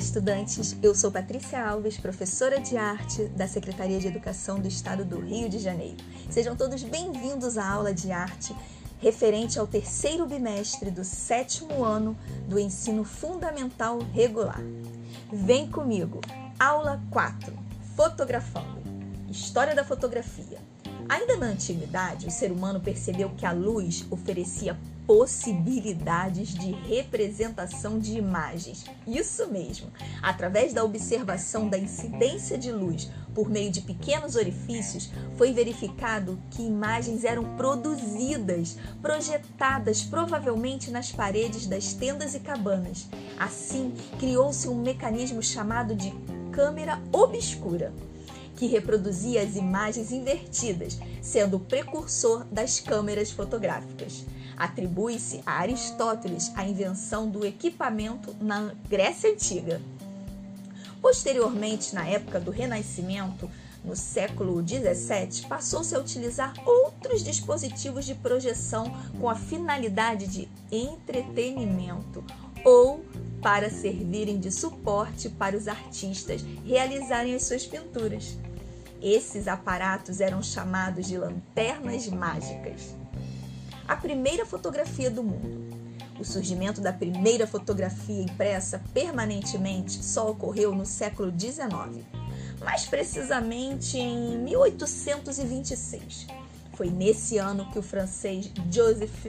estudantes! Eu sou Patrícia Alves, professora de arte da Secretaria de Educação do Estado do Rio de Janeiro. Sejam todos bem-vindos à aula de arte referente ao terceiro bimestre do sétimo ano do ensino fundamental regular. Vem comigo! Aula 4: Fotografando História da fotografia. Ainda na antiguidade, o ser humano percebeu que a luz oferecia possibilidades de representação de imagens. Isso mesmo! Através da observação da incidência de luz por meio de pequenos orifícios, foi verificado que imagens eram produzidas, projetadas provavelmente nas paredes das tendas e cabanas. Assim, criou-se um mecanismo chamado de câmera obscura que reproduzia as imagens invertidas, sendo o precursor das câmeras fotográficas. Atribui-se a Aristóteles a invenção do equipamento na Grécia Antiga. Posteriormente, na época do Renascimento, no século XVII, passou-se a utilizar outros dispositivos de projeção com a finalidade de entretenimento ou para servirem de suporte para os artistas realizarem as suas pinturas. Esses aparatos eram chamados de lanternas mágicas a primeira fotografia do mundo. O surgimento da primeira fotografia impressa permanentemente só ocorreu no século XIX, mais precisamente em 1826. Foi nesse ano que o francês Joseph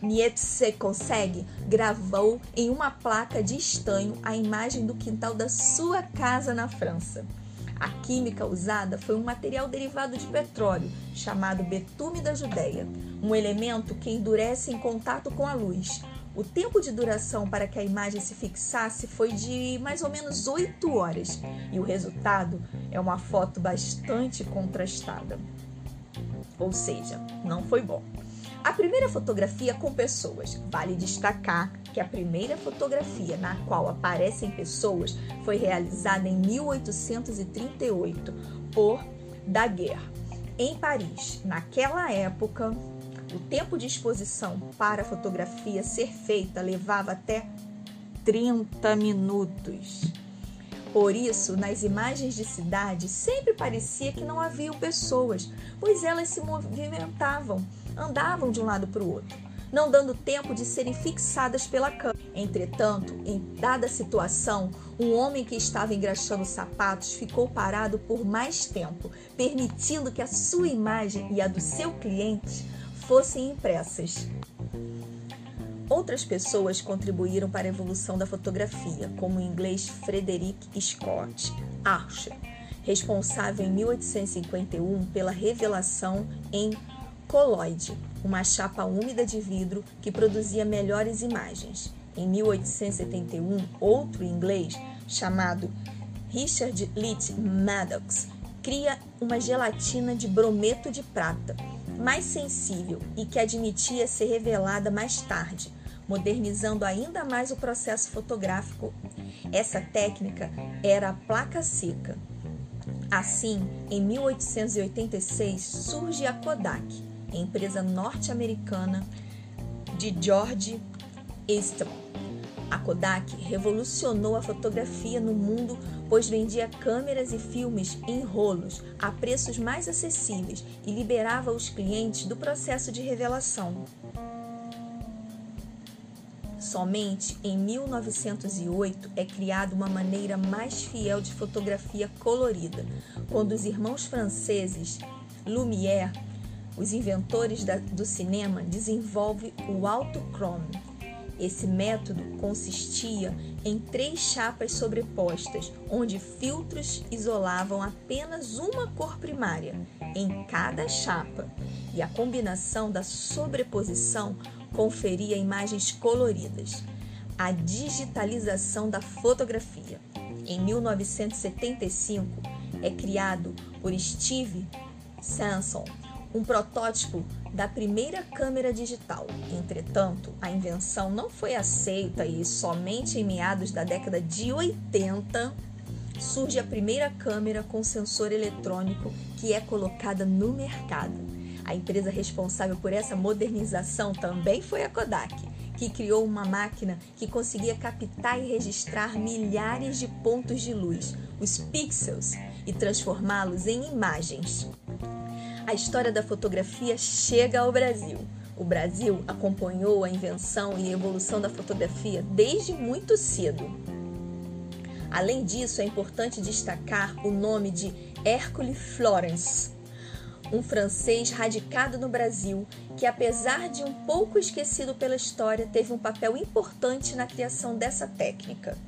Niepce consegue gravou em uma placa de estanho a imagem do quintal da sua casa na França. A química usada foi um material derivado de petróleo, chamado betume da Judéia, um elemento que endurece em contato com a luz. O tempo de duração para que a imagem se fixasse foi de mais ou menos 8 horas, e o resultado é uma foto bastante contrastada. Ou seja, não foi bom. A primeira fotografia com pessoas. Vale destacar que a primeira fotografia na qual aparecem pessoas foi realizada em 1838 por Daguerre, em Paris. Naquela época, o tempo de exposição para a fotografia ser feita levava até 30 minutos. Por isso, nas imagens de cidade sempre parecia que não haviam pessoas, pois elas se movimentavam andavam de um lado para o outro, não dando tempo de serem fixadas pela câmera. Entretanto, em dada situação, um homem que estava engraxando sapatos ficou parado por mais tempo, permitindo que a sua imagem e a do seu cliente fossem impressas. Outras pessoas contribuíram para a evolução da fotografia, como o inglês Frederick Scott Archer, responsável em 1851 pela revelação em coloide, uma chapa úmida de vidro que produzia melhores imagens. Em 1871, outro inglês chamado Richard Leach Maddox cria uma gelatina de brometo de prata, mais sensível e que admitia ser revelada mais tarde, modernizando ainda mais o processo fotográfico. Essa técnica era a placa seca. Assim, em 1886 surge a Kodak, empresa norte-americana de George Eastman. A Kodak revolucionou a fotografia no mundo, pois vendia câmeras e filmes em rolos a preços mais acessíveis e liberava os clientes do processo de revelação. Somente em 1908 é criada uma maneira mais fiel de fotografia colorida, quando os irmãos franceses Lumière os inventores da, do cinema desenvolvem o autochrome. Esse método consistia em três chapas sobrepostas, onde filtros isolavam apenas uma cor primária em cada chapa, e a combinação da sobreposição conferia imagens coloridas. A digitalização da fotografia. Em 1975, é criado por Steve Sanson um protótipo da primeira câmera digital. Entretanto, a invenção não foi aceita e somente em meados da década de 80 surge a primeira câmera com sensor eletrônico que é colocada no mercado. A empresa responsável por essa modernização também foi a Kodak, que criou uma máquina que conseguia captar e registrar milhares de pontos de luz, os pixels, e transformá-los em imagens. A história da fotografia chega ao Brasil. O Brasil acompanhou a invenção e evolução da fotografia desde muito cedo. Além disso, é importante destacar o nome de Hercule Florence, um francês radicado no Brasil que, apesar de um pouco esquecido pela história, teve um papel importante na criação dessa técnica.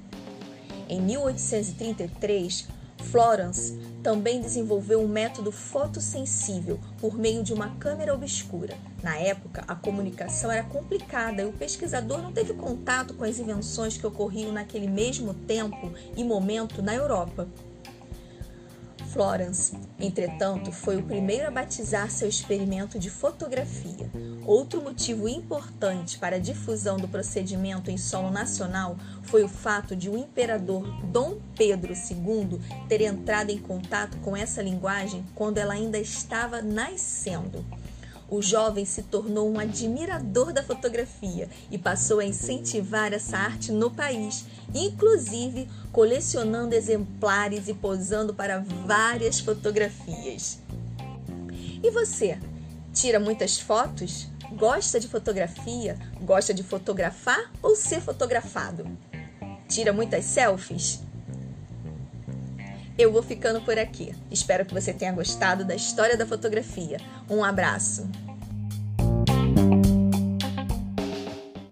Em 1833, Florence também desenvolveu um método fotossensível por meio de uma câmera obscura. Na época, a comunicação era complicada e o pesquisador não teve contato com as invenções que ocorriam naquele mesmo tempo e momento na Europa. Florence, entretanto, foi o primeiro a batizar seu experimento de fotografia. Outro motivo importante para a difusão do procedimento em solo nacional foi o fato de o imperador Dom Pedro II ter entrado em contato com essa linguagem quando ela ainda estava nascendo. O jovem se tornou um admirador da fotografia e passou a incentivar essa arte no país, inclusive colecionando exemplares e posando para várias fotografias. E você? Tira muitas fotos? Gosta de fotografia? Gosta de fotografar ou ser fotografado? Tira muitas selfies? Eu vou ficando por aqui. Espero que você tenha gostado da história da fotografia. Um abraço!